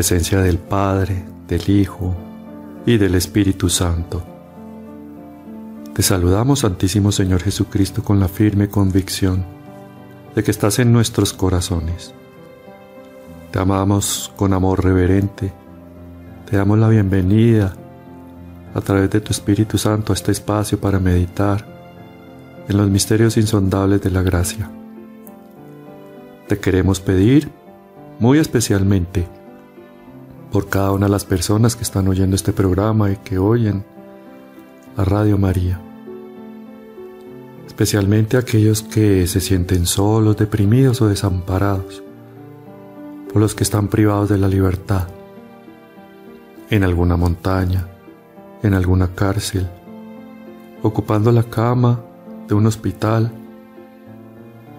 presencia del Padre, del Hijo y del Espíritu Santo. Te saludamos, Santísimo Señor Jesucristo, con la firme convicción de que estás en nuestros corazones. Te amamos con amor reverente. Te damos la bienvenida a través de tu Espíritu Santo a este espacio para meditar en los misterios insondables de la gracia. Te queremos pedir muy especialmente por cada una de las personas que están oyendo este programa y que oyen la Radio María. Especialmente aquellos que se sienten solos, deprimidos o desamparados, por los que están privados de la libertad, en alguna montaña, en alguna cárcel, ocupando la cama de un hospital,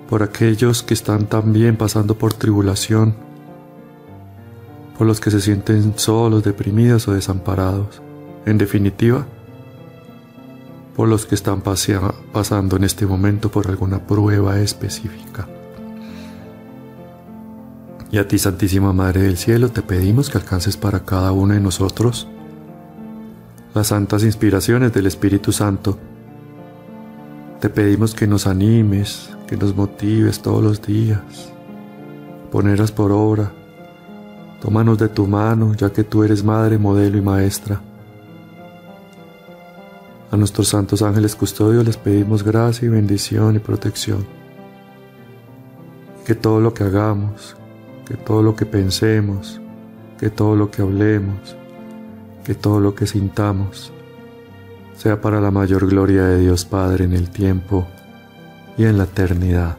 por aquellos que están también pasando por tribulación, por los que se sienten solos, deprimidos o desamparados. En definitiva, por los que están pasando en este momento por alguna prueba específica. Y a ti, Santísima Madre del Cielo, te pedimos que alcances para cada uno de nosotros las santas inspiraciones del Espíritu Santo. Te pedimos que nos animes, que nos motives todos los días, ponerlas por obra. Tómanos de tu mano, ya que tú eres madre, modelo y maestra. A nuestros santos ángeles custodios les pedimos gracia y bendición y protección. Que todo lo que hagamos, que todo lo que pensemos, que todo lo que hablemos, que todo lo que sintamos, sea para la mayor gloria de Dios Padre en el tiempo y en la eternidad.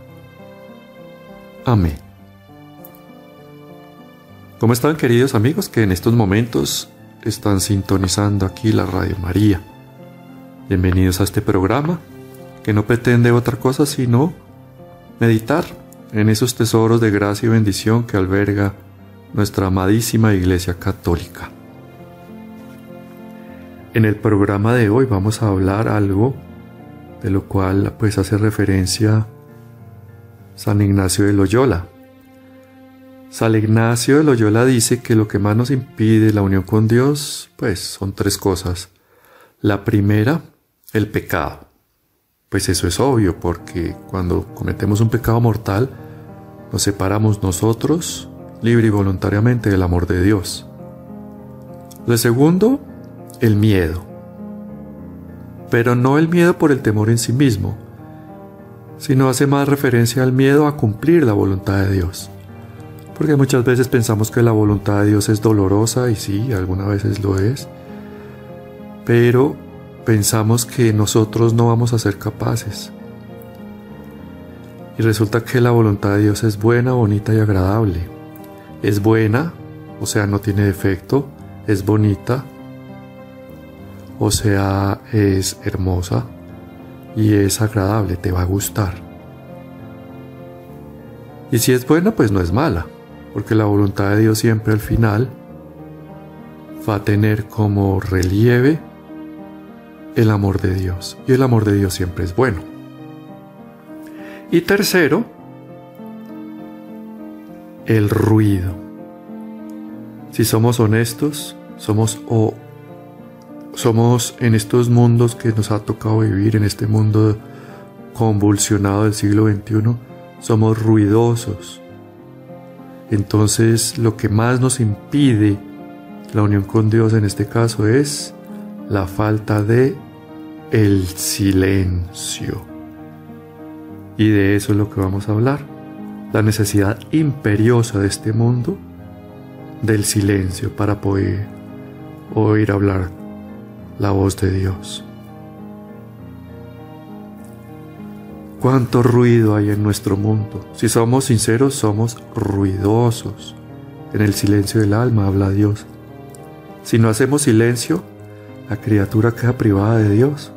Amén. ¿Cómo están queridos amigos que en estos momentos están sintonizando aquí la Radio María? Bienvenidos a este programa que no pretende otra cosa sino meditar en esos tesoros de gracia y bendición que alberga nuestra amadísima Iglesia Católica. En el programa de hoy vamos a hablar algo de lo cual pues hace referencia San Ignacio de Loyola. San Ignacio de Loyola dice que lo que más nos impide la unión con Dios pues son tres cosas. La primera el pecado. Pues eso es obvio porque cuando cometemos un pecado mortal, nos separamos nosotros libre y voluntariamente del amor de Dios. Lo segundo, el miedo. Pero no el miedo por el temor en sí mismo, sino hace más referencia al miedo a cumplir la voluntad de Dios. Porque muchas veces pensamos que la voluntad de Dios es dolorosa y sí, algunas veces lo es, pero pensamos que nosotros no vamos a ser capaces. Y resulta que la voluntad de Dios es buena, bonita y agradable. Es buena, o sea, no tiene defecto, es bonita, o sea, es hermosa y es agradable, te va a gustar. Y si es buena, pues no es mala, porque la voluntad de Dios siempre al final va a tener como relieve el amor de Dios. Y el amor de Dios siempre es bueno. Y tercero, el ruido. Si somos honestos, somos o somos en estos mundos que nos ha tocado vivir, en este mundo convulsionado del siglo XXI, somos ruidosos. Entonces lo que más nos impide la unión con Dios en este caso es la falta de el silencio. Y de eso es lo que vamos a hablar. La necesidad imperiosa de este mundo del silencio para poder oír hablar la voz de Dios. Cuánto ruido hay en nuestro mundo. Si somos sinceros, somos ruidosos. En el silencio del alma habla Dios. Si no hacemos silencio, la criatura queda privada de Dios.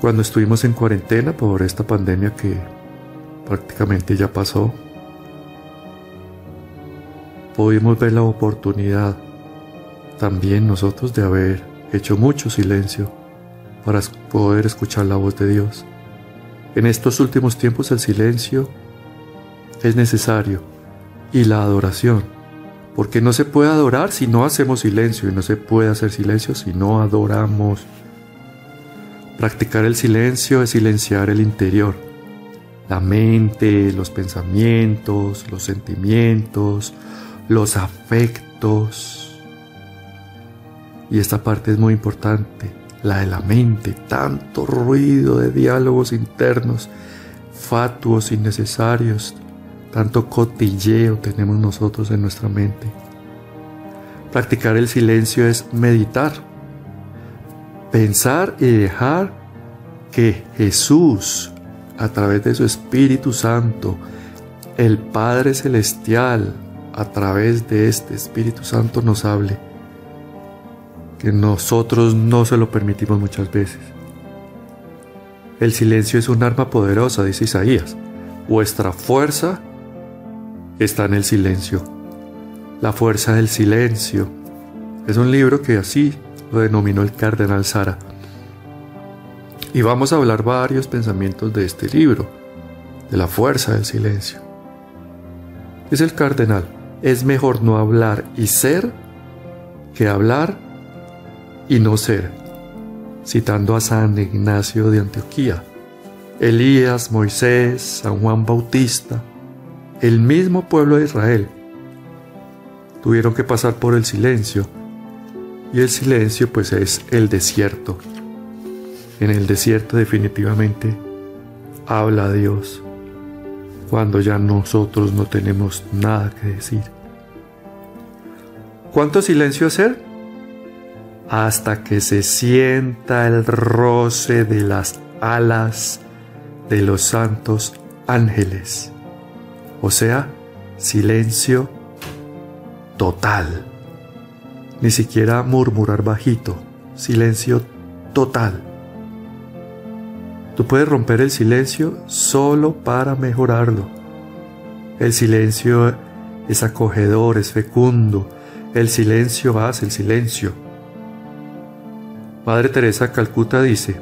Cuando estuvimos en cuarentena por esta pandemia que prácticamente ya pasó, pudimos ver la oportunidad también nosotros de haber hecho mucho silencio para poder escuchar la voz de Dios. En estos últimos tiempos el silencio es necesario y la adoración. Porque no se puede adorar si no hacemos silencio y no se puede hacer silencio si no adoramos. Practicar el silencio es silenciar el interior, la mente, los pensamientos, los sentimientos, los afectos. Y esta parte es muy importante, la de la mente, tanto ruido de diálogos internos, fatuos innecesarios, tanto cotilleo tenemos nosotros en nuestra mente. Practicar el silencio es meditar, pensar y dejar que Jesús, a través de su Espíritu Santo, el Padre Celestial, a través de este Espíritu Santo nos hable, que nosotros no se lo permitimos muchas veces. El silencio es un arma poderosa, dice Isaías. Vuestra fuerza está en el silencio. La fuerza del silencio. Es un libro que así lo denominó el cardenal Sara. Y vamos a hablar varios pensamientos de este libro, de la fuerza del silencio. Es el cardenal, es mejor no hablar y ser que hablar y no ser, citando a San Ignacio de Antioquía, Elías, Moisés, San Juan Bautista, el mismo pueblo de Israel, tuvieron que pasar por el silencio y el silencio pues es el desierto. En el desierto definitivamente habla Dios cuando ya nosotros no tenemos nada que decir. ¿Cuánto silencio hacer? Hasta que se sienta el roce de las alas de los santos ángeles. O sea, silencio total ni siquiera murmurar bajito, silencio total. Tú puedes romper el silencio solo para mejorarlo. El silencio es acogedor, es fecundo. El silencio hace el silencio. Madre Teresa Calcuta dice,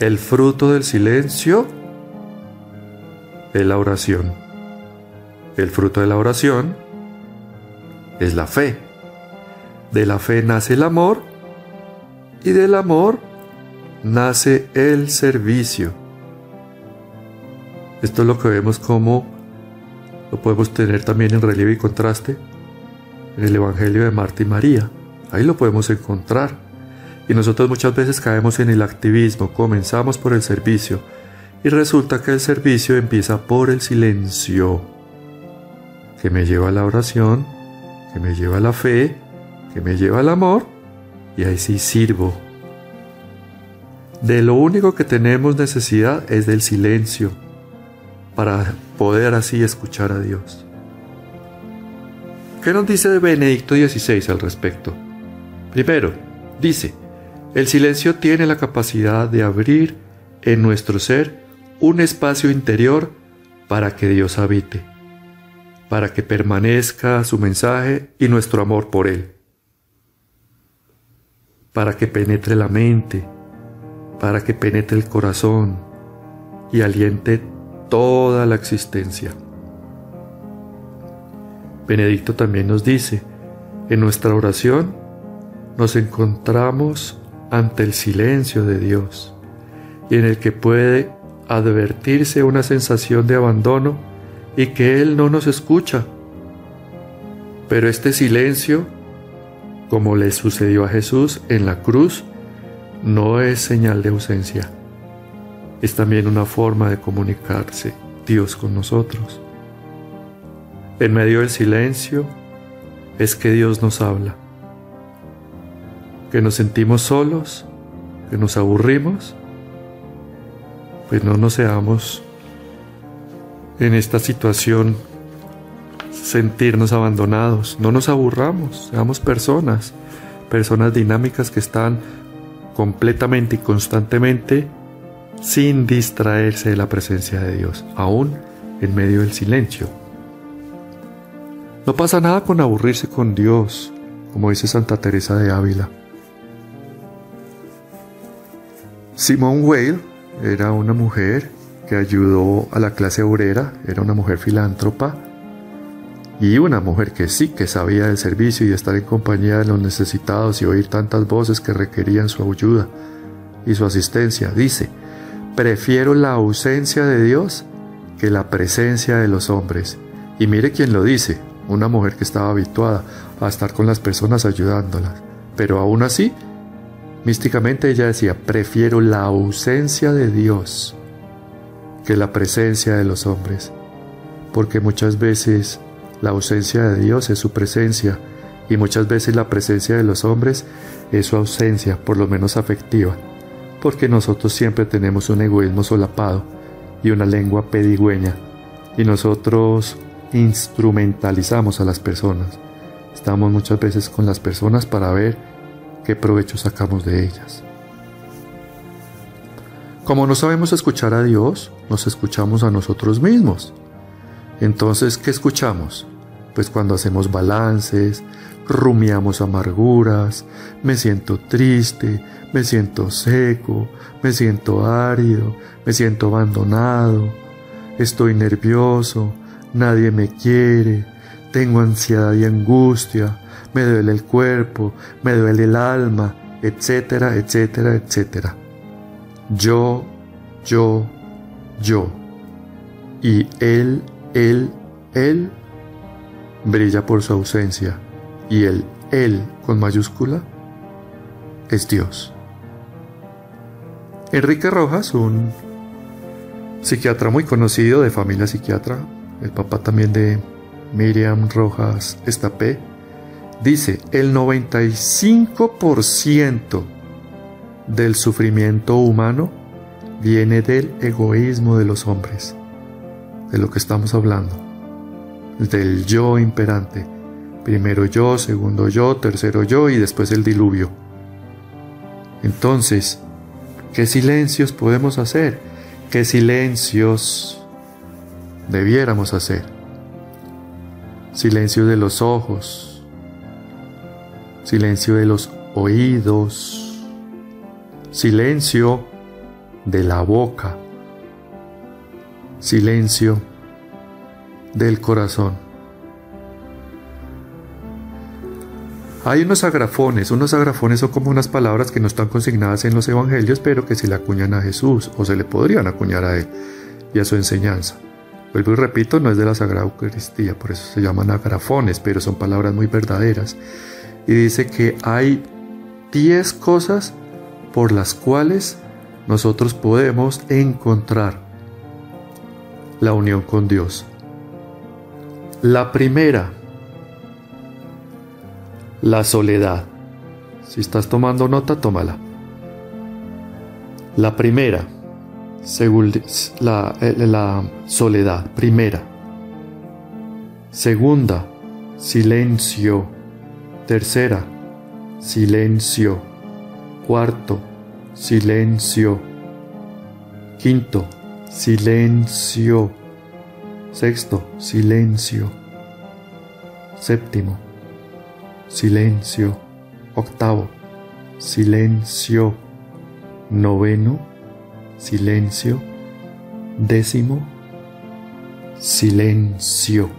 el fruto del silencio es la oración. El fruto de la oración es la fe. De la fe nace el amor y del amor nace el servicio. Esto es lo que vemos como lo podemos tener también en relieve y contraste en el Evangelio de Marta y María. Ahí lo podemos encontrar. Y nosotros muchas veces caemos en el activismo, comenzamos por el servicio y resulta que el servicio empieza por el silencio, que me lleva a la oración, que me lleva a la fe que me lleva al amor y ahí sí sirvo. De lo único que tenemos necesidad es del silencio para poder así escuchar a Dios. ¿Qué nos dice Benedicto XVI al respecto? Primero, dice, el silencio tiene la capacidad de abrir en nuestro ser un espacio interior para que Dios habite, para que permanezca su mensaje y nuestro amor por Él para que penetre la mente, para que penetre el corazón y aliente toda la existencia. Benedicto también nos dice, en nuestra oración nos encontramos ante el silencio de Dios y en el que puede advertirse una sensación de abandono y que Él no nos escucha. Pero este silencio como le sucedió a Jesús en la cruz, no es señal de ausencia. Es también una forma de comunicarse Dios con nosotros. En medio del silencio es que Dios nos habla. Que nos sentimos solos, que nos aburrimos, pues no nos seamos en esta situación sentirnos abandonados. No nos aburramos, seamos personas, personas dinámicas que están completamente y constantemente sin distraerse de la presencia de Dios, aún en medio del silencio. No pasa nada con aburrirse con Dios, como dice Santa Teresa de Ávila. Simone Weil era una mujer que ayudó a la clase obrera, era una mujer filántropa y una mujer que sí que sabía del servicio y de estar en compañía de los necesitados y oír tantas voces que requerían su ayuda y su asistencia. Dice, prefiero la ausencia de Dios que la presencia de los hombres. Y mire quién lo dice, una mujer que estaba habituada a estar con las personas ayudándolas. Pero aún así, místicamente ella decía, prefiero la ausencia de Dios que la presencia de los hombres. Porque muchas veces la ausencia de Dios es su presencia y muchas veces la presencia de los hombres es su ausencia, por lo menos afectiva. Porque nosotros siempre tenemos un egoísmo solapado y una lengua pedigüeña y nosotros instrumentalizamos a las personas. Estamos muchas veces con las personas para ver qué provecho sacamos de ellas. Como no sabemos escuchar a Dios, nos escuchamos a nosotros mismos. Entonces, ¿qué escuchamos? Pues cuando hacemos balances, rumiamos amarguras, me siento triste, me siento seco, me siento árido, me siento abandonado, estoy nervioso, nadie me quiere, tengo ansiedad y angustia, me duele el cuerpo, me duele el alma, etcétera, etcétera, etcétera. Yo, yo, yo. Y él, él, él brilla por su ausencia. Y el él con mayúscula es Dios. Enrique Rojas, un psiquiatra muy conocido de familia psiquiatra, el papá también de Miriam Rojas Estapé, dice, el 95% del sufrimiento humano viene del egoísmo de los hombres, de lo que estamos hablando, del yo imperante. Primero yo, segundo yo, tercero yo y después el diluvio. Entonces, ¿qué silencios podemos hacer? ¿Qué silencios debiéramos hacer? Silencio de los ojos, silencio de los oídos, silencio de la boca, silencio del corazón. Hay unos agrafones, unos agrafones son como unas palabras que no están consignadas en los evangelios, pero que se le acuñan a Jesús o se le podrían acuñar a él y a su enseñanza. Vuelvo y repito, no es de la Sagrada Eucaristía, por eso se llaman agrafones, pero son palabras muy verdaderas. Y dice que hay diez cosas por las cuales nosotros podemos encontrar la unión con Dios. La primera, la soledad. Si estás tomando nota, tómala. La primera, la, eh, la soledad. Primera. Segunda, silencio. Tercera, silencio. Cuarto, silencio. Quinto, silencio. Sexto, silencio. Séptimo, silencio. Octavo, silencio. Noveno, silencio. Décimo, silencio.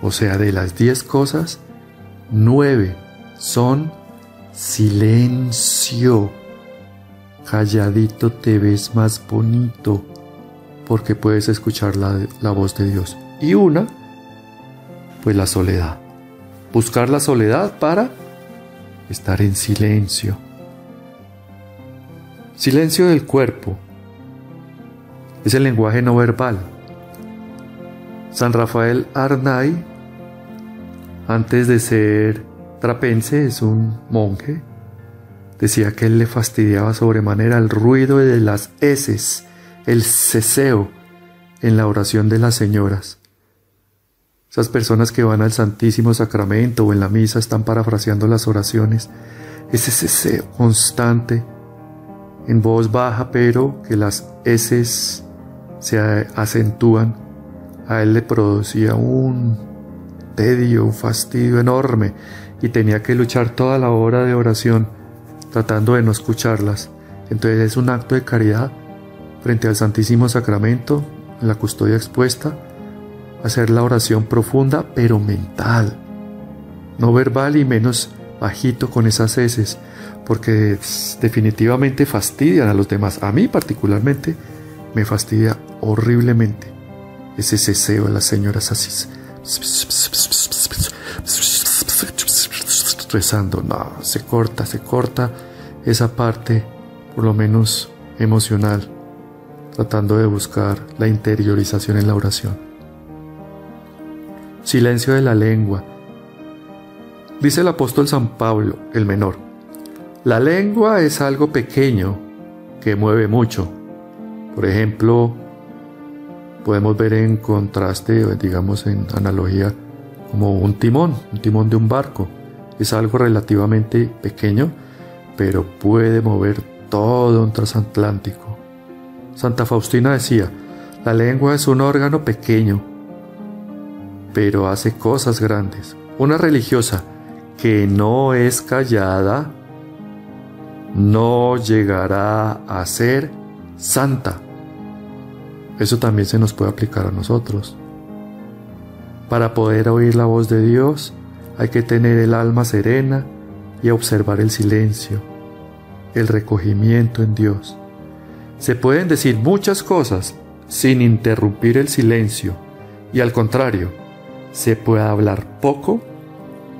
O sea, de las diez cosas, nueve son Silencio. Calladito te ves más bonito porque puedes escuchar la, la, voz de Dios. Y una, pues la soledad. Buscar la soledad para estar en silencio. Silencio del cuerpo. Es el lenguaje no verbal. San Rafael Arnay, antes de ser Trapense es un monje. Decía que él le fastidiaba sobremanera el ruido de las heces, el ceseo en la oración de las señoras. Esas personas que van al Santísimo Sacramento o en la misa están parafraseando las oraciones. Ese ceseo constante, en voz baja, pero que las heces se acentúan. A él le producía un tedio, un fastidio enorme y tenía que luchar toda la hora de oración tratando de no escucharlas. Entonces es un acto de caridad frente al Santísimo Sacramento, en la custodia expuesta, hacer la oración profunda pero mental, no verbal y menos bajito con esas heces, porque definitivamente fastidian a los demás. A mí particularmente me fastidia horriblemente ese ceseo de las señoras así rezando. No, se corta, se corta esa parte, por lo menos emocional, tratando de buscar la interiorización en la oración. Silencio de la lengua. Dice el apóstol San Pablo, el menor, la lengua es algo pequeño que mueve mucho. Por ejemplo, podemos ver en contraste, digamos en analogía, como un timón, un timón de un barco. Es algo relativamente pequeño, pero puede mover todo un transatlántico. Santa Faustina decía, la lengua es un órgano pequeño, pero hace cosas grandes. Una religiosa que no es callada no llegará a ser santa. Eso también se nos puede aplicar a nosotros. Para poder oír la voz de Dios hay que tener el alma serena y observar el silencio, el recogimiento en Dios. Se pueden decir muchas cosas sin interrumpir el silencio y al contrario, se puede hablar poco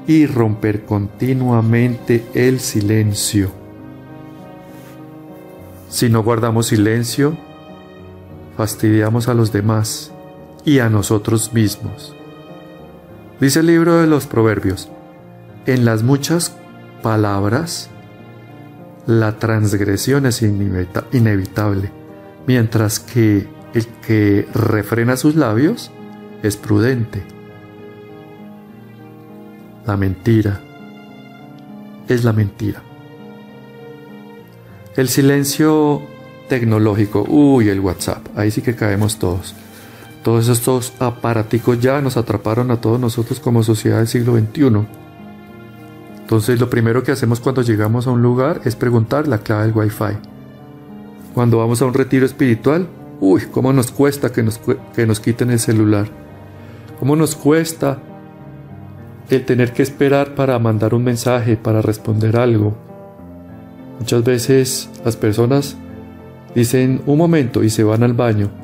y romper continuamente el silencio. Si no guardamos silencio, fastidiamos a los demás y a nosotros mismos. Dice el libro de los Proverbios, en las muchas palabras, la transgresión es inevitable, mientras que el que refrena sus labios es prudente. La mentira es la mentira. El silencio tecnológico, uy, el WhatsApp, ahí sí que caemos todos. Todos estos aparaticos ya nos atraparon a todos nosotros como sociedad del siglo XXI. Entonces lo primero que hacemos cuando llegamos a un lugar es preguntar la clave del Wi-Fi. Cuando vamos a un retiro espiritual, uy, cómo nos cuesta que nos, que nos quiten el celular. Cómo nos cuesta el tener que esperar para mandar un mensaje, para responder algo. Muchas veces las personas dicen un momento y se van al baño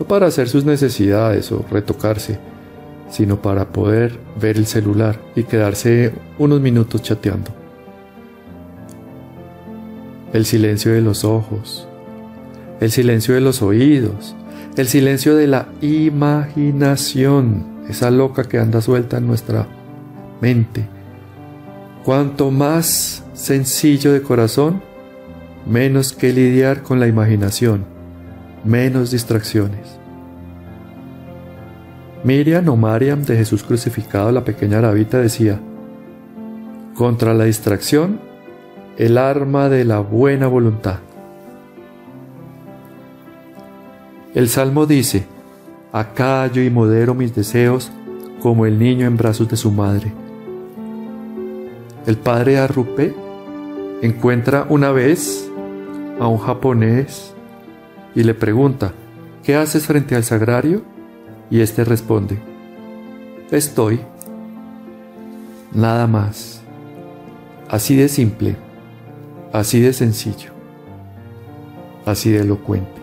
no para hacer sus necesidades o retocarse, sino para poder ver el celular y quedarse unos minutos chateando. El silencio de los ojos, el silencio de los oídos, el silencio de la imaginación, esa loca que anda suelta en nuestra mente. Cuanto más sencillo de corazón, menos que lidiar con la imaginación menos distracciones. Miriam o Mariam de Jesús crucificado, la pequeña arabita, decía, contra la distracción, el arma de la buena voluntad. El Salmo dice, acallo y modero mis deseos como el niño en brazos de su madre. El padre Arrupe encuentra una vez a un japonés y le pregunta, ¿qué haces frente al sagrario? Y éste responde, estoy. Nada más. Así de simple, así de sencillo, así de elocuente.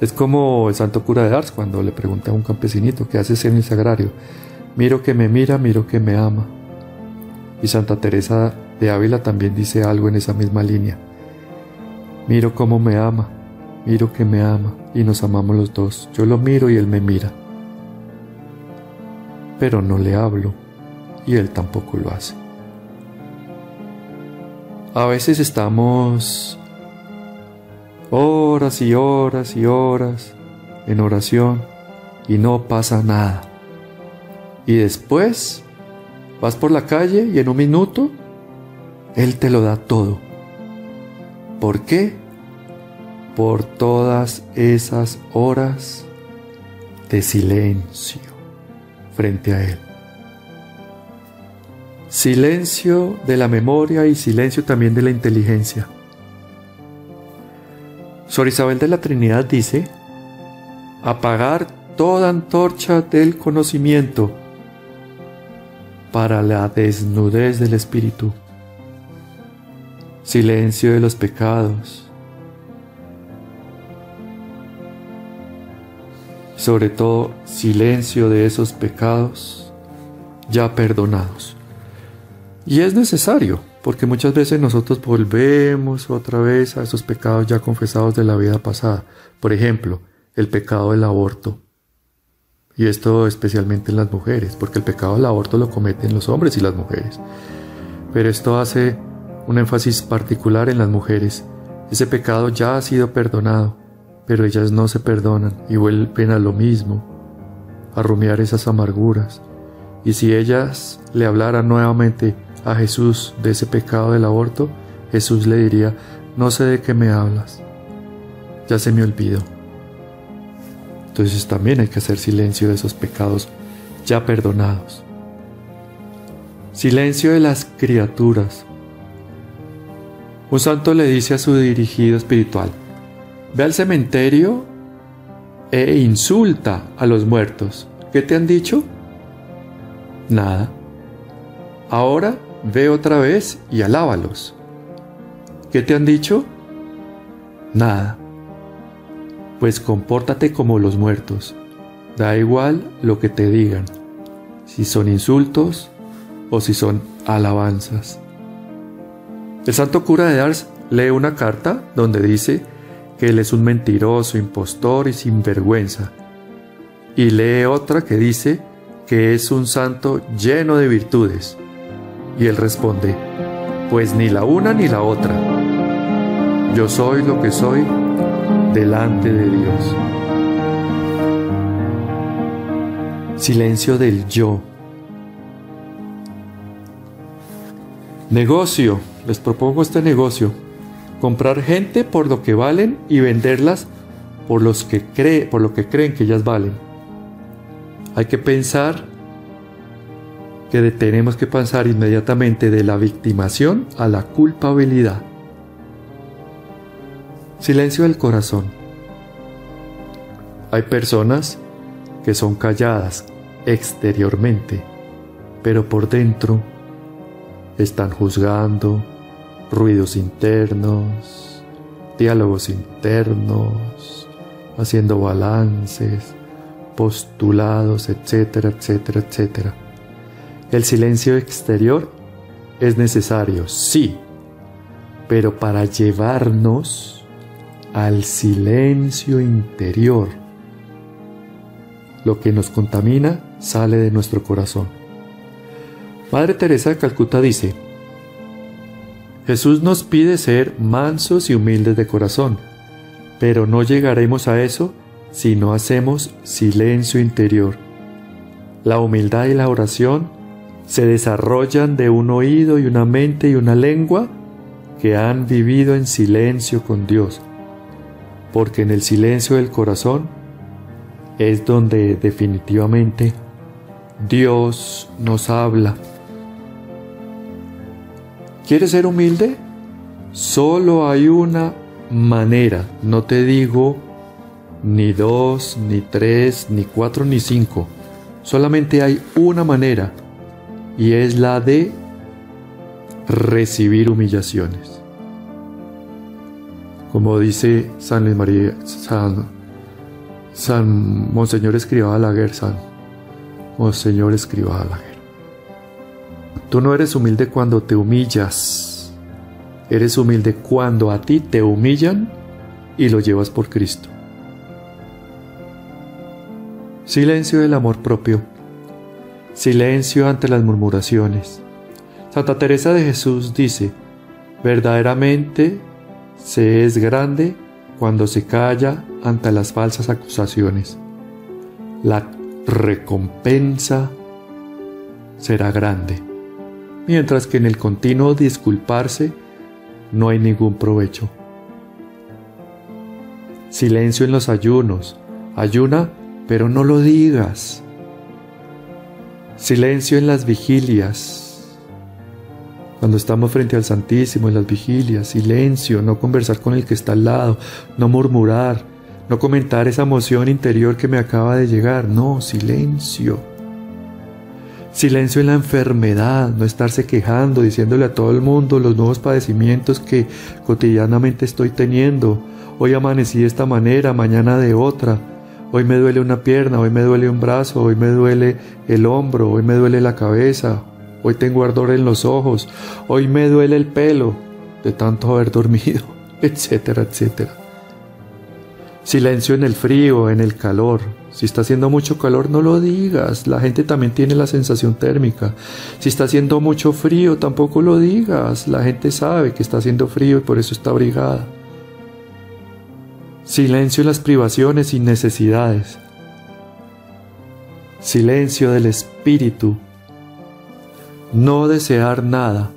Es como el santo cura de Ars cuando le pregunta a un campesinito, ¿qué haces en el sagrario? Miro que me mira, miro que me ama. Y Santa Teresa de Ávila también dice algo en esa misma línea. Miro cómo me ama, miro que me ama y nos amamos los dos. Yo lo miro y él me mira. Pero no le hablo y él tampoco lo hace. A veces estamos horas y horas y horas en oración y no pasa nada. Y después vas por la calle y en un minuto Él te lo da todo. ¿Por qué? Por todas esas horas de silencio frente a Él. Silencio de la memoria y silencio también de la inteligencia. Sor Isabel de la Trinidad dice, apagar toda antorcha del conocimiento para la desnudez del espíritu, silencio de los pecados, sobre todo silencio de esos pecados ya perdonados. Y es necesario, porque muchas veces nosotros volvemos otra vez a esos pecados ya confesados de la vida pasada. Por ejemplo, el pecado del aborto. Y esto especialmente en las mujeres, porque el pecado del aborto lo cometen los hombres y las mujeres. Pero esto hace un énfasis particular en las mujeres. Ese pecado ya ha sido perdonado, pero ellas no se perdonan y vuelven a lo mismo, a rumiar esas amarguras. Y si ellas le hablaran nuevamente a Jesús de ese pecado del aborto, Jesús le diría, no sé de qué me hablas, ya se me olvidó. Entonces también hay que hacer silencio de esos pecados ya perdonados. Silencio de las criaturas. Un santo le dice a su dirigido espiritual, ve al cementerio e insulta a los muertos. ¿Qué te han dicho? Nada. Ahora ve otra vez y alábalos. ¿Qué te han dicho? Nada pues compórtate como los muertos. Da igual lo que te digan, si son insultos o si son alabanzas. El santo cura de Ars lee una carta donde dice que él es un mentiroso, impostor y sinvergüenza. Y lee otra que dice que es un santo lleno de virtudes. Y él responde, pues ni la una ni la otra. Yo soy lo que soy delante de Dios. Silencio del yo. Negocio. Les propongo este negocio. Comprar gente por lo que valen y venderlas por, los que cree, por lo que creen que ellas valen. Hay que pensar que tenemos que pasar inmediatamente de la victimación a la culpabilidad. Silencio del corazón. Hay personas que son calladas exteriormente, pero por dentro están juzgando, ruidos internos, diálogos internos, haciendo balances, postulados, etcétera, etcétera, etcétera. El silencio exterior es necesario, sí, pero para llevarnos al silencio interior. Lo que nos contamina sale de nuestro corazón. Madre Teresa de Calcuta dice, Jesús nos pide ser mansos y humildes de corazón, pero no llegaremos a eso si no hacemos silencio interior. La humildad y la oración se desarrollan de un oído y una mente y una lengua que han vivido en silencio con Dios porque en el silencio del corazón es donde definitivamente Dios nos habla. ¿Quieres ser humilde? Solo hay una manera, no te digo ni dos, ni tres, ni cuatro, ni cinco. Solamente hay una manera y es la de recibir humillaciones como dice San Luis María, San, San Monseñor Escribá Balaguer, San Monseñor Escribá. Tú no eres humilde cuando te humillas, eres humilde cuando a ti te humillan y lo llevas por Cristo. Silencio del amor propio. Silencio ante las murmuraciones. Santa Teresa de Jesús dice, verdaderamente se es grande cuando se calla ante las falsas acusaciones. La recompensa será grande, mientras que en el continuo disculparse no hay ningún provecho. Silencio en los ayunos. Ayuna, pero no lo digas. Silencio en las vigilias. Cuando estamos frente al Santísimo en las vigilias, silencio, no conversar con el que está al lado, no murmurar, no comentar esa emoción interior que me acaba de llegar, no, silencio. Silencio en la enfermedad, no estarse quejando, diciéndole a todo el mundo los nuevos padecimientos que cotidianamente estoy teniendo. Hoy amanecí de esta manera, mañana de otra. Hoy me duele una pierna, hoy me duele un brazo, hoy me duele el hombro, hoy me duele la cabeza, hoy tengo ardor en los ojos, hoy me duele el pelo de tanto haber dormido, etcétera, etcétera. Silencio en el frío, en el calor. Si está haciendo mucho calor, no lo digas. La gente también tiene la sensación térmica. Si está haciendo mucho frío, tampoco lo digas. La gente sabe que está haciendo frío y por eso está abrigada. Silencio en las privaciones y necesidades. Silencio del espíritu. No desear nada.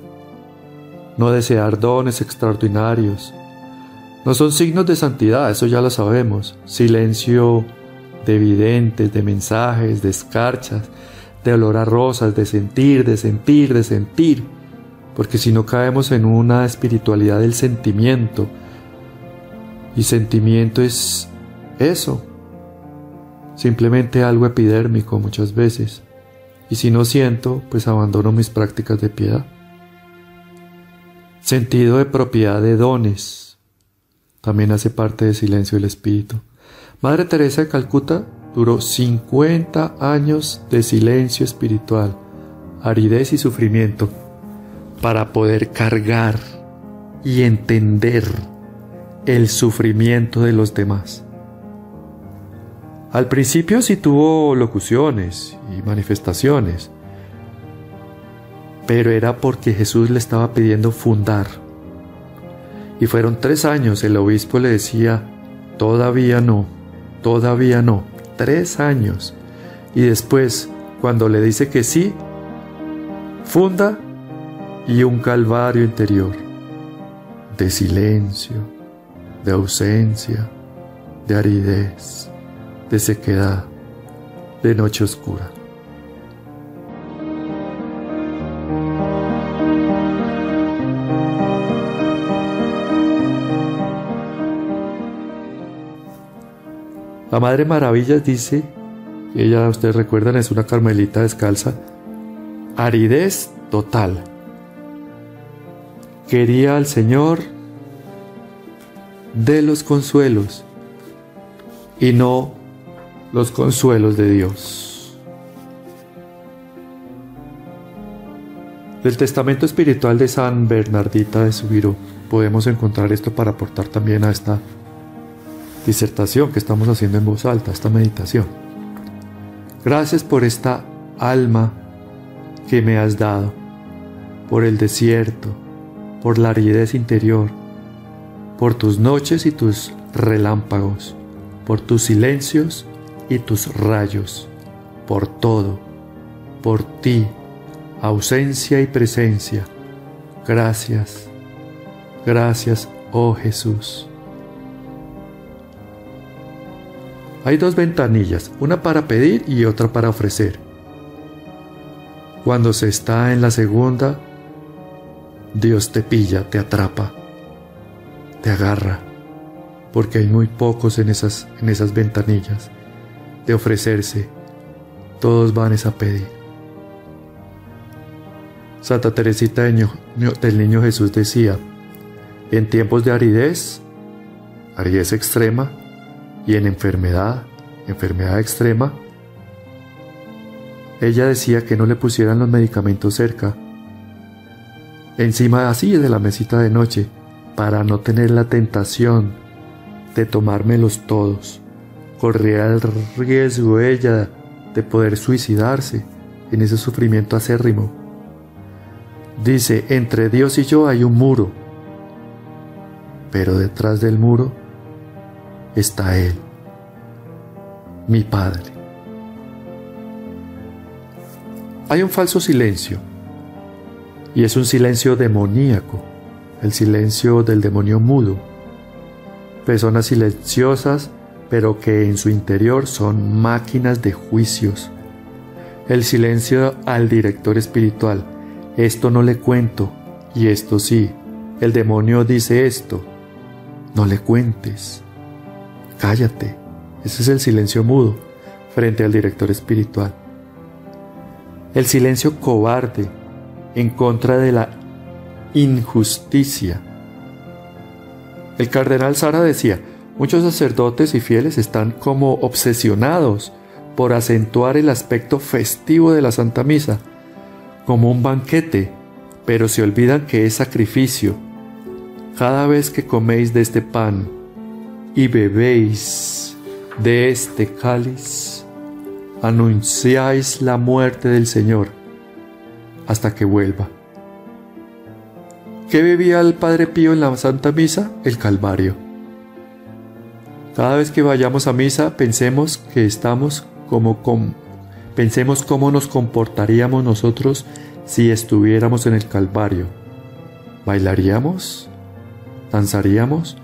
No desear dones extraordinarios no son signos de santidad, eso ya lo sabemos. Silencio de videntes, de mensajes, de escarchas, de olor a rosas, de sentir, de sentir, de sentir. Porque si no caemos en una espiritualidad del sentimiento, y sentimiento es eso, simplemente algo epidérmico muchas veces. Y si no siento, pues abandono mis prácticas de piedad. Sentido de propiedad de dones, también hace parte del silencio del espíritu. Madre Teresa de Calcuta duró 50 años de silencio espiritual, aridez y sufrimiento, para poder cargar y entender el sufrimiento de los demás. Al principio sí tuvo locuciones y manifestaciones, pero era porque Jesús le estaba pidiendo fundar y fueron tres años, el obispo le decía, todavía no, todavía no, tres años. Y después, cuando le dice que sí, funda y un calvario interior de silencio, de ausencia, de aridez, de sequedad, de noche oscura. La Madre Maravillas dice, ella, ustedes recuerdan, es una carmelita descalza, aridez total. Quería al Señor de los consuelos y no los consuelos de Dios. Del testamento espiritual de San Bernardita de Subiro podemos encontrar esto para aportar también a esta disertación que estamos haciendo en voz alta, esta meditación. Gracias por esta alma que me has dado, por el desierto, por la aridez interior, por tus noches y tus relámpagos, por tus silencios y tus rayos, por todo, por ti, ausencia y presencia. Gracias, gracias, oh Jesús. Hay dos ventanillas, una para pedir y otra para ofrecer. Cuando se está en la segunda, Dios te pilla, te atrapa, te agarra, porque hay muy pocos en esas, en esas ventanillas de ofrecerse. Todos van a pedir. Santa Teresita del Niño Jesús decía, en tiempos de aridez, aridez extrema, y en enfermedad, enfermedad extrema, ella decía que no le pusieran los medicamentos cerca, encima así de la mesita de noche, para no tener la tentación de tomármelos todos. Corría el riesgo ella de poder suicidarse en ese sufrimiento acérrimo. Dice, entre Dios y yo hay un muro, pero detrás del muro está Él, mi Padre. Hay un falso silencio, y es un silencio demoníaco, el silencio del demonio mudo. Personas silenciosas, pero que en su interior son máquinas de juicios. El silencio al director espiritual. Esto no le cuento, y esto sí, el demonio dice esto, no le cuentes, cállate. Ese es el silencio mudo frente al director espiritual. El silencio cobarde en contra de la injusticia. El cardenal Sara decía, muchos sacerdotes y fieles están como obsesionados por acentuar el aspecto festivo de la Santa Misa, como un banquete, pero se olvidan que es sacrificio, cada vez que coméis de este pan y bebéis de este cáliz, anunciáis la muerte del Señor hasta que vuelva. ¿Qué bebía el Padre Pío en la Santa Misa? El Calvario. Cada vez que vayamos a misa pensemos que estamos como pensemos cómo nos comportaríamos nosotros si estuviéramos en el Calvario. ¿Bailaríamos? ¿Danzaríamos?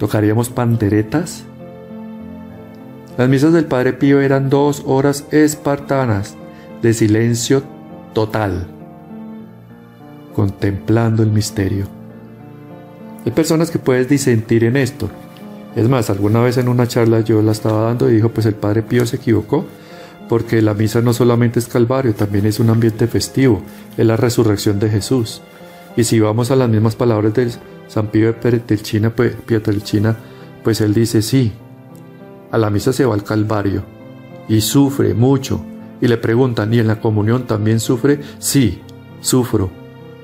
¿Tocaríamos panderetas? Las misas del Padre Pío eran dos horas espartanas de silencio total, contemplando el misterio. Hay personas que puedes disentir en esto. Es más, alguna vez en una charla yo la estaba dando y dijo, pues el Padre Pío se equivocó, porque la misa no solamente es calvario, también es un ambiente festivo, es la resurrección de Jesús. Y si vamos a las mismas palabras del San Pío de pues, Pietrelcina, pues él dice, sí, a la misa se va al Calvario y sufre mucho. Y le preguntan, ¿y en la comunión también sufre? Sí, sufro,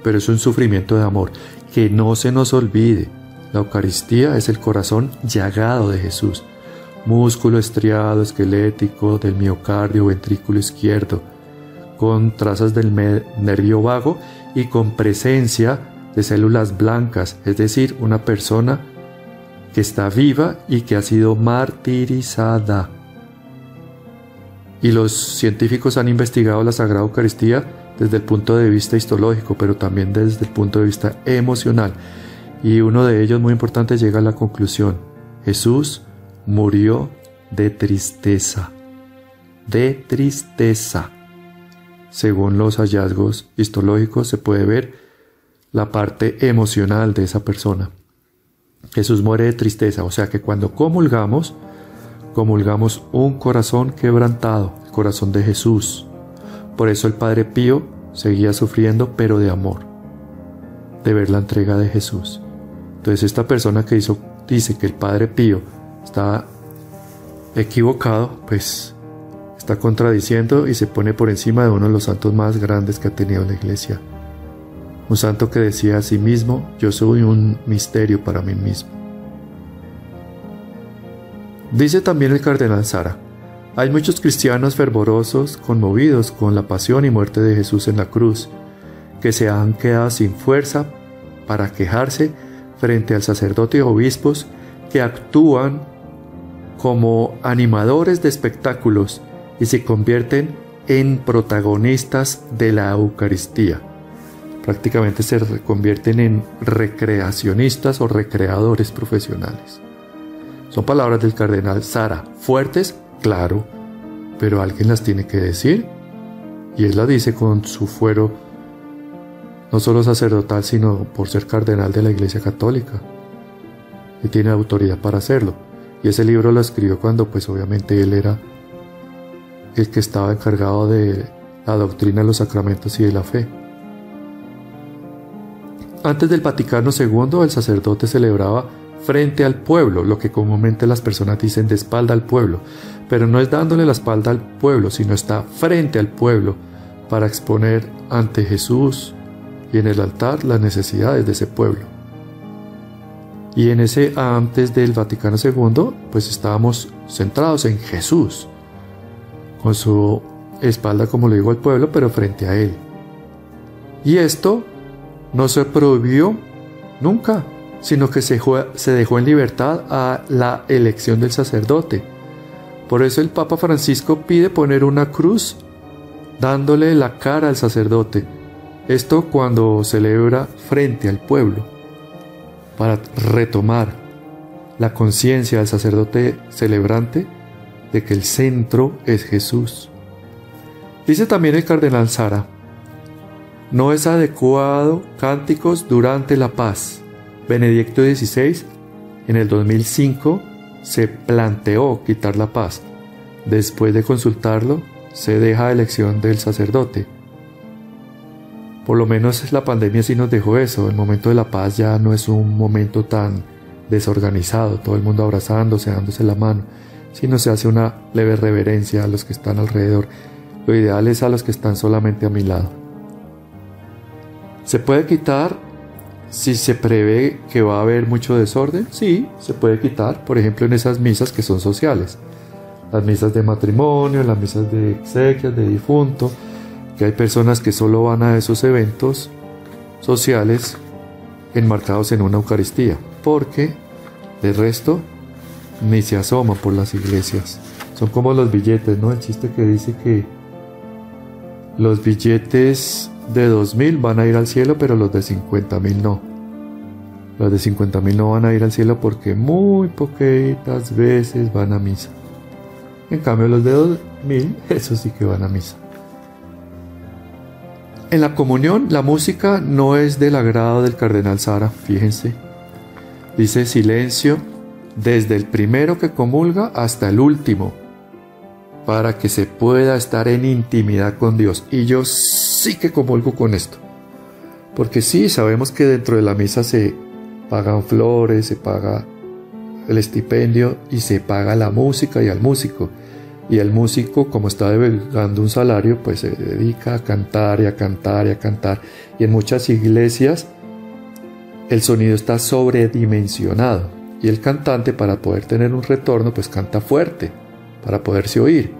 pero es un sufrimiento de amor. Que no se nos olvide, la Eucaristía es el corazón llagado de Jesús, músculo estriado esquelético del miocardio ventrículo izquierdo, con trazas del nervio vago y con presencia de células blancas, es decir, una persona que está viva y que ha sido martirizada. Y los científicos han investigado la Sagrada Eucaristía desde el punto de vista histológico, pero también desde el punto de vista emocional. Y uno de ellos muy importante llega a la conclusión, Jesús murió de tristeza, de tristeza. Según los hallazgos histológicos se puede ver la parte emocional de esa persona. Jesús muere de tristeza, o sea que cuando comulgamos, comulgamos un corazón quebrantado, el corazón de Jesús. Por eso el Padre Pío seguía sufriendo, pero de amor, de ver la entrega de Jesús. Entonces esta persona que dice que el Padre Pío está equivocado, pues está contradiciendo y se pone por encima de uno de los santos más grandes que ha tenido la iglesia, un santo que decía a sí mismo, yo soy un misterio para mí mismo. Dice también el cardenal Sara, hay muchos cristianos fervorosos, conmovidos con la pasión y muerte de Jesús en la cruz, que se han quedado sin fuerza para quejarse frente al sacerdote y obispos que actúan como animadores de espectáculos y se convierten en protagonistas de la Eucaristía prácticamente se convierten en recreacionistas o recreadores profesionales. Son palabras del cardenal Sara, fuertes, claro, pero alguien las tiene que decir. Y él la dice con su fuero, no solo sacerdotal, sino por ser cardenal de la Iglesia Católica. Y tiene autoridad para hacerlo. Y ese libro lo escribió cuando pues obviamente él era el que estaba encargado de la doctrina de los sacramentos y de la fe. Antes del Vaticano II, el sacerdote celebraba frente al pueblo, lo que comúnmente las personas dicen de espalda al pueblo, pero no es dándole la espalda al pueblo, sino está frente al pueblo para exponer ante Jesús y en el altar las necesidades de ese pueblo. Y en ese antes del Vaticano II, pues estábamos centrados en Jesús, con su espalda, como le digo, al pueblo, pero frente a él. Y esto no se prohibió nunca, sino que se, dejó en libertad a la elección del sacerdote. Por eso el Papa Francisco pide poner una cruz dándole la cara al sacerdote. Esto cuando celebra frente al pueblo, para retomar la conciencia del sacerdote celebrante de que el centro es Jesús. Dice también el cardenal Sara, No es adecuado cánticos durante la paz. Benedicto XVI en el 2005 se planteó quitar la paz. Después de consultarlo, se deja elección del sacerdote. Por lo menos la pandemia sí nos dejó eso. El momento de la paz ya no es un momento tan desorganizado, todo el mundo abrazándose, dándose la mano, sino se hace una leve reverencia a los que están alrededor. Lo ideal es a los que están solamente a mi lado. ¿Se puede quitar si se prevé que va a haber mucho desorden? Sí, se puede quitar, por ejemplo, en esas misas que son sociales. Las misas de matrimonio, las misas de exequias, de difunto, que hay personas que solo van a esos eventos sociales enmarcados en una Eucaristía, porque de resto ni se asoman por las iglesias. Son como los billetes, ¿no? El chiste que dice que los billetes de 2.000 van a ir al cielo, pero los de 50.000 no. Los de 50.000 no van a ir al cielo porque muy poquitas veces van a misa. En cambio los de 2.000, esos sí que van a misa. En la comunión, la música no es del agrado del cardenal Sara, fíjense. Dice silencio desde el primero que comulga hasta el último, para que se pueda estar en intimidad con Dios. Y yo sí que comulgo con esto. Porque sí, sabemos que dentro de la misa se pagan flores, se paga el estipendio y se paga la música y al músico. Y el músico, como está devengando un salario, pues se dedica a cantar y a cantar y a cantar. Y en muchas iglesias el sonido está sobredimensionado. Y el cantante, para poder tener un retorno, pues canta fuerte, para poderse oír.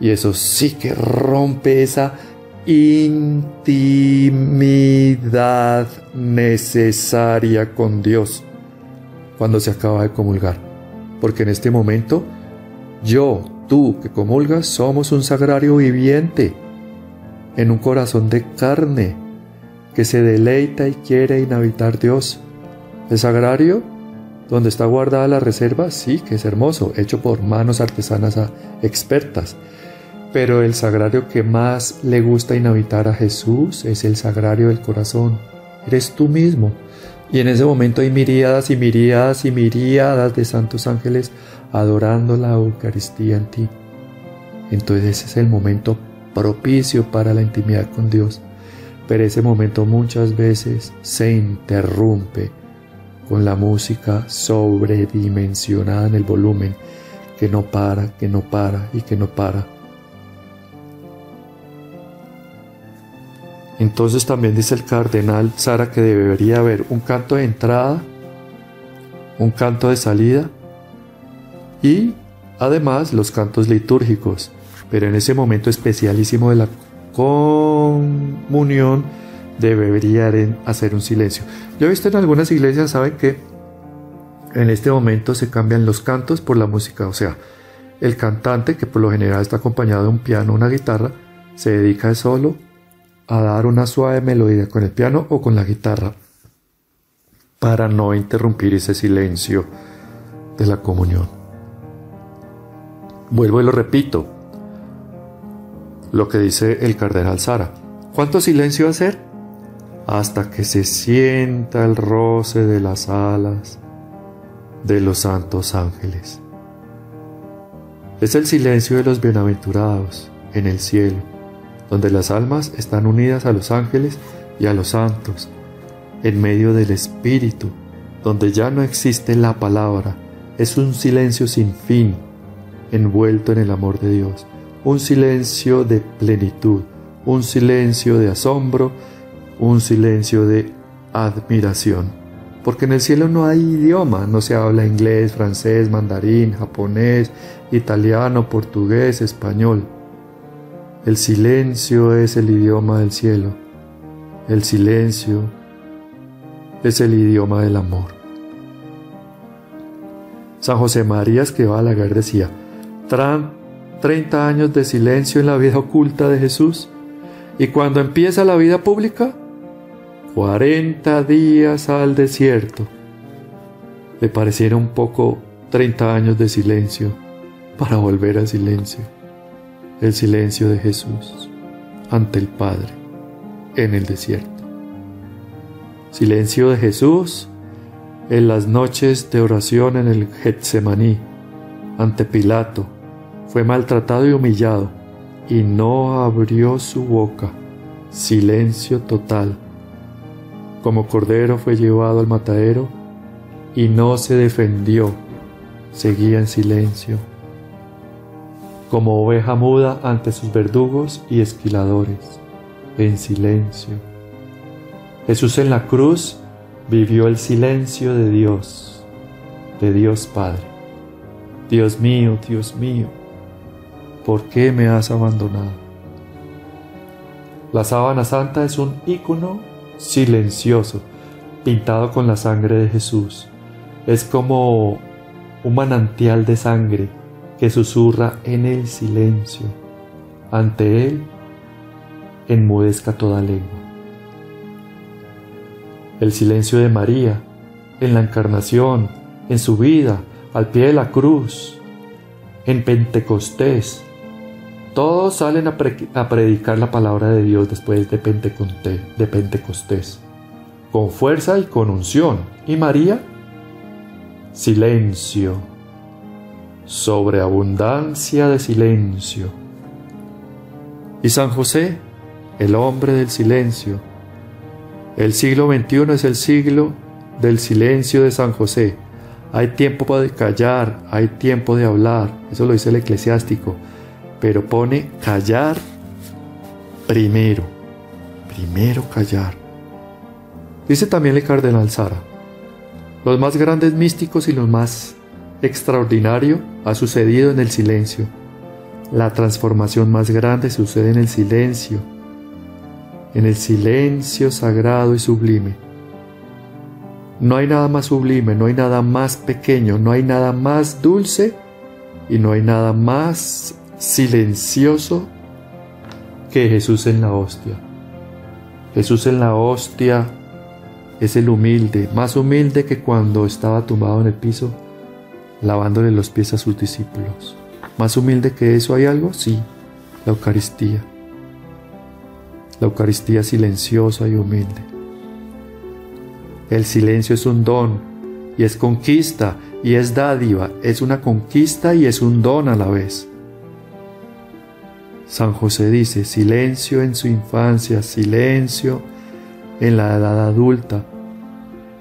Y eso sí que rompe esa intimidad necesaria con Dios cuando se acaba de comulgar. Porque en este momento yo, tú que comulgas, somos un sagrario viviente en un corazón de carne que se deleita y quiere inhabitar Dios. El sagrario, donde está guardada la reserva, sí que es hermoso, hecho por manos artesanas expertas. Pero el sagrario que más le gusta inhabitar a Jesús es el sagrario del corazón. Eres tú mismo. Y en ese momento hay miríadas y miríadas y miríadas de santos ángeles adorando la Eucaristía en ti. Entonces ese es el momento propicio para la intimidad con Dios. Pero ese momento muchas veces se interrumpe con la música sobredimensionada en el volumen, que no para, que no para y que no para. Entonces también dice el cardenal Sara que debería haber un canto de entrada, un canto de salida y además los cantos litúrgicos. Pero en ese momento especialísimo de la comunión debería hacer un silencio. Yo he visto en algunas iglesias, saben que en este momento se cambian los cantos por la música, o sea, el cantante, que por lo general está acompañado de un piano o una guitarra, se dedica solo a dar una suave melodía con el piano o con la guitarra para no interrumpir ese silencio de la comunión. Vuelvo y lo repito, lo que dice el cardenal Sara. ¿Cuánto silencio hacer? Hasta que se sienta el roce de las alas de los santos ángeles. Es el silencio de los bienaventurados en el cielo donde las almas están unidas a los ángeles y a los santos, en medio del Espíritu, donde ya no existe la palabra, es un silencio sin fin, envuelto en el amor de Dios, un silencio de plenitud, un silencio de asombro, un silencio de admiración. Porque en el cielo no hay idioma, no se habla inglés, francés, mandarín, japonés, italiano, portugués, español. El silencio es el idioma del cielo. El silencio es el idioma del amor. San José María Balaguer decía, 30 años de silencio en la vida oculta de Jesús y cuando empieza la vida pública, 40 días al desierto. Le pareciera un poco 30 años de silencio para volver al silencio el silencio de Jesús ante el Padre, en el desierto. Silencio de Jesús en las noches de oración en el Getsemaní, ante Pilato, fue maltratado y humillado, y no abrió su boca. Silencio total. Como cordero fue llevado al matadero, y no se defendió, seguía en silencio. Como oveja muda ante sus verdugos y esquiladores, en silencio. Jesús en la cruz vivió el silencio de Dios, de Dios Padre. Dios mío, Dios mío, ¿por qué me has abandonado? La sábana santa es un ícono silencioso, pintado con la sangre de Jesús. Es como un manantial de sangre que susurra en el silencio. Ante él enmudezca toda lengua el silencio de María, en la encarnación, en su vida, al pie de la cruz, en Pentecostés. Todos salen a, predicar la palabra de Dios después de, Pentecostés, con fuerza y con unción. ¿Y María? Silencio, sobreabundancia de silencio. ¿Y San José? El hombre del silencio el siglo XXI es el siglo del silencio de San José. Hay tiempo de callar, hay tiempo de hablar, eso lo dice el eclesiástico, pero pone callar primero, primero callar. Dice también el cardenal Sara, los más grandes místicos y lo más extraordinario ha sucedido en el silencio. La transformación más grande sucede en el silencio en el silencio sagrado y sublime. No hay nada más sublime, no hay nada más pequeño, no hay nada más dulce y no hay nada más silencioso que Jesús en la hostia. Jesús en la hostia es el humilde, más humilde que cuando estaba tumbado en el piso lavándole los pies a sus discípulos. Más humilde que eso hay algo, sí, la Eucaristía la Eucaristía silenciosa y humilde. El silencio es un don y es conquista y es dádiva, es una conquista y es un don a la vez. San José dice, silencio en su infancia, silencio en la edad adulta.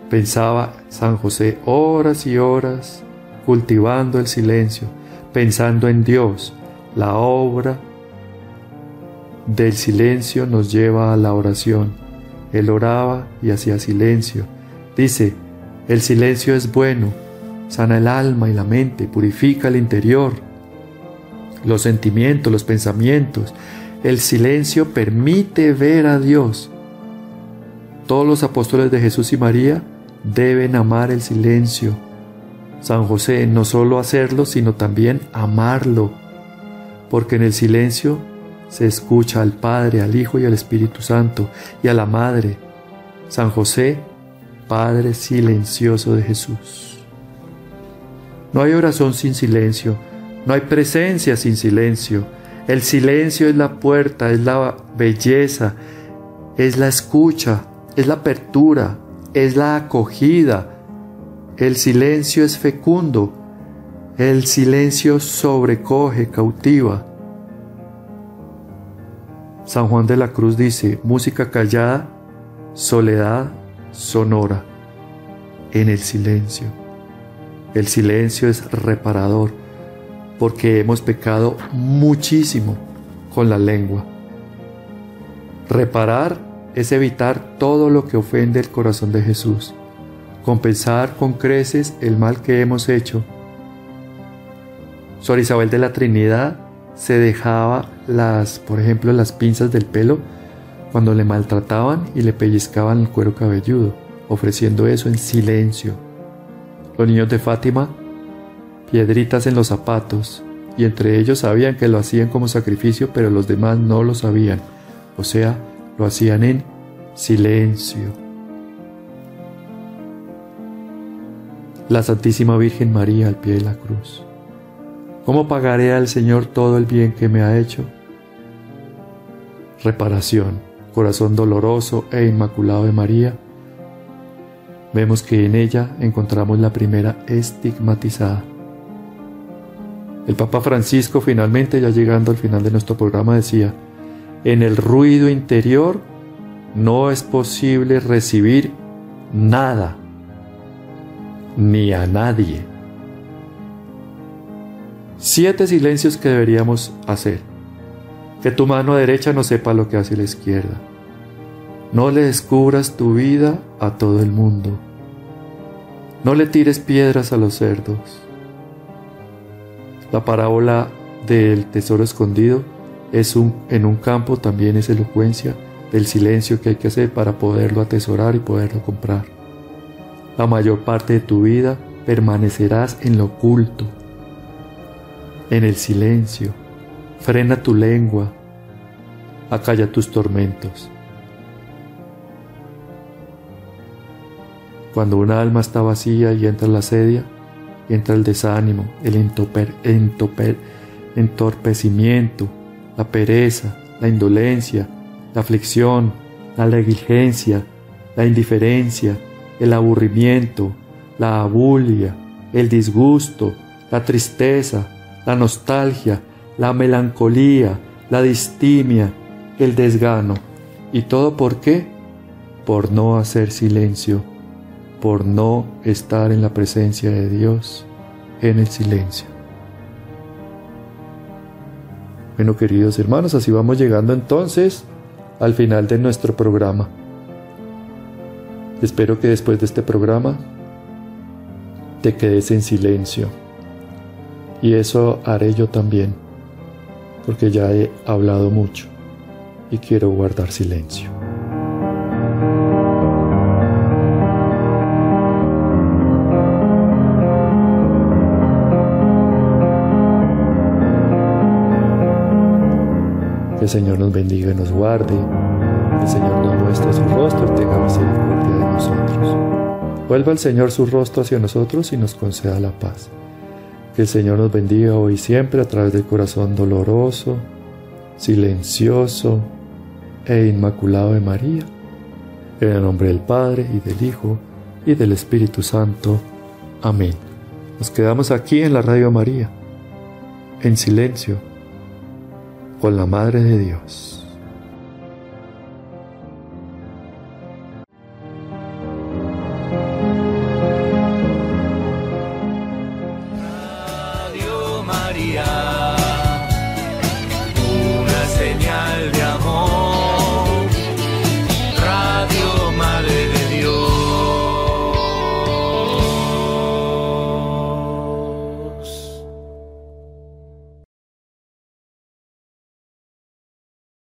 Pensaba San José horas y horas cultivando el silencio, pensando en Dios, la obra del silencio nos lleva a la oración. Él oraba y hacía silencio. Dice, el silencio es bueno, sana el alma y la mente, purifica el interior, los sentimientos, los pensamientos. El silencio permite ver a Dios. Todos los apóstoles de Jesús y María deben amar el silencio. San José no solo hacerlo, sino también amarlo, porque en el silencio se escucha al Padre, al Hijo y al Espíritu Santo y a la Madre, San José, Padre silencioso de Jesús. No hay oración sin silencio, no hay presencia sin silencio. El silencio es la puerta, es la belleza, es la escucha, es la apertura, es la acogida. El silencio es fecundo, el silencio sobrecoge, cautiva. San Juan de la Cruz dice, música callada, soledad sonora, en el silencio. El silencio es reparador, porque hemos pecado muchísimo con la lengua. Reparar es evitar todo lo que ofende el corazón de Jesús, compensar con creces el mal que hemos hecho. Sor Isabel de la Trinidad se dejaba las, por ejemplo, las pinzas del pelo cuando le maltrataban y le pellizcaban el cuero cabelludo, ofreciendo eso en silencio. Los niños de Fátima, piedritas en los zapatos, y entre ellos sabían que lo hacían como sacrificio, pero los demás no lo sabían, o sea, lo hacían en silencio. La Santísima Virgen María al pie de la cruz. ¿Cómo pagaré al Señor todo el bien que me ha hecho? Reparación, corazón doloroso e inmaculado de María, vemos que en ella encontramos la primera estigmatizada. El Papa Francisco finalmente, ya llegando al final de nuestro programa, decía, en el ruido interior no es posible recibir nada, ni a nadie. Siete silencios que deberíamos hacer. Que tu mano derecha no sepa lo que hace la izquierda. No le descubras tu vida a todo el mundo. No le tires piedras a los cerdos. La parábola del tesoro escondido es un, en un campo también es elocuencia del silencio que hay que hacer para poderlo atesorar y poderlo comprar. La mayor parte de tu vida permanecerás en lo oculto, en el silencio. Frena tu lengua, acalla tus tormentos. Cuando una alma está vacía y entra la sedia, entra el desánimo, el entoper, entorpecimiento, la pereza, la indolencia, la aflicción, la negligencia, la indiferencia, el aburrimiento, la abulia, el disgusto, la tristeza, la nostalgia, la melancolía, la distimia, el desgano. ¿Y todo por qué? Por no hacer silencio, por no estar en la presencia de Dios en el silencio. Bueno, queridos hermanos, así vamos llegando entonces al final de nuestro programa. Espero que después de este programa te quedes en silencio. Y eso haré yo también, porque ya he hablado mucho y quiero guardar silencio. El Señor nos bendiga y nos guarde. el Señor nos muestre su rostro y tenga misericordia de nosotros. Vuelva el Señor su rostro hacia nosotros y nos conceda la paz. Que el Señor nos bendiga hoy y siempre a través del corazón doloroso, silencioso e inmaculado de María. En el nombre del Padre y del Hijo y del Espíritu Santo. Amén. Nos quedamos aquí en la Radio María, en silencio con la Madre de Dios.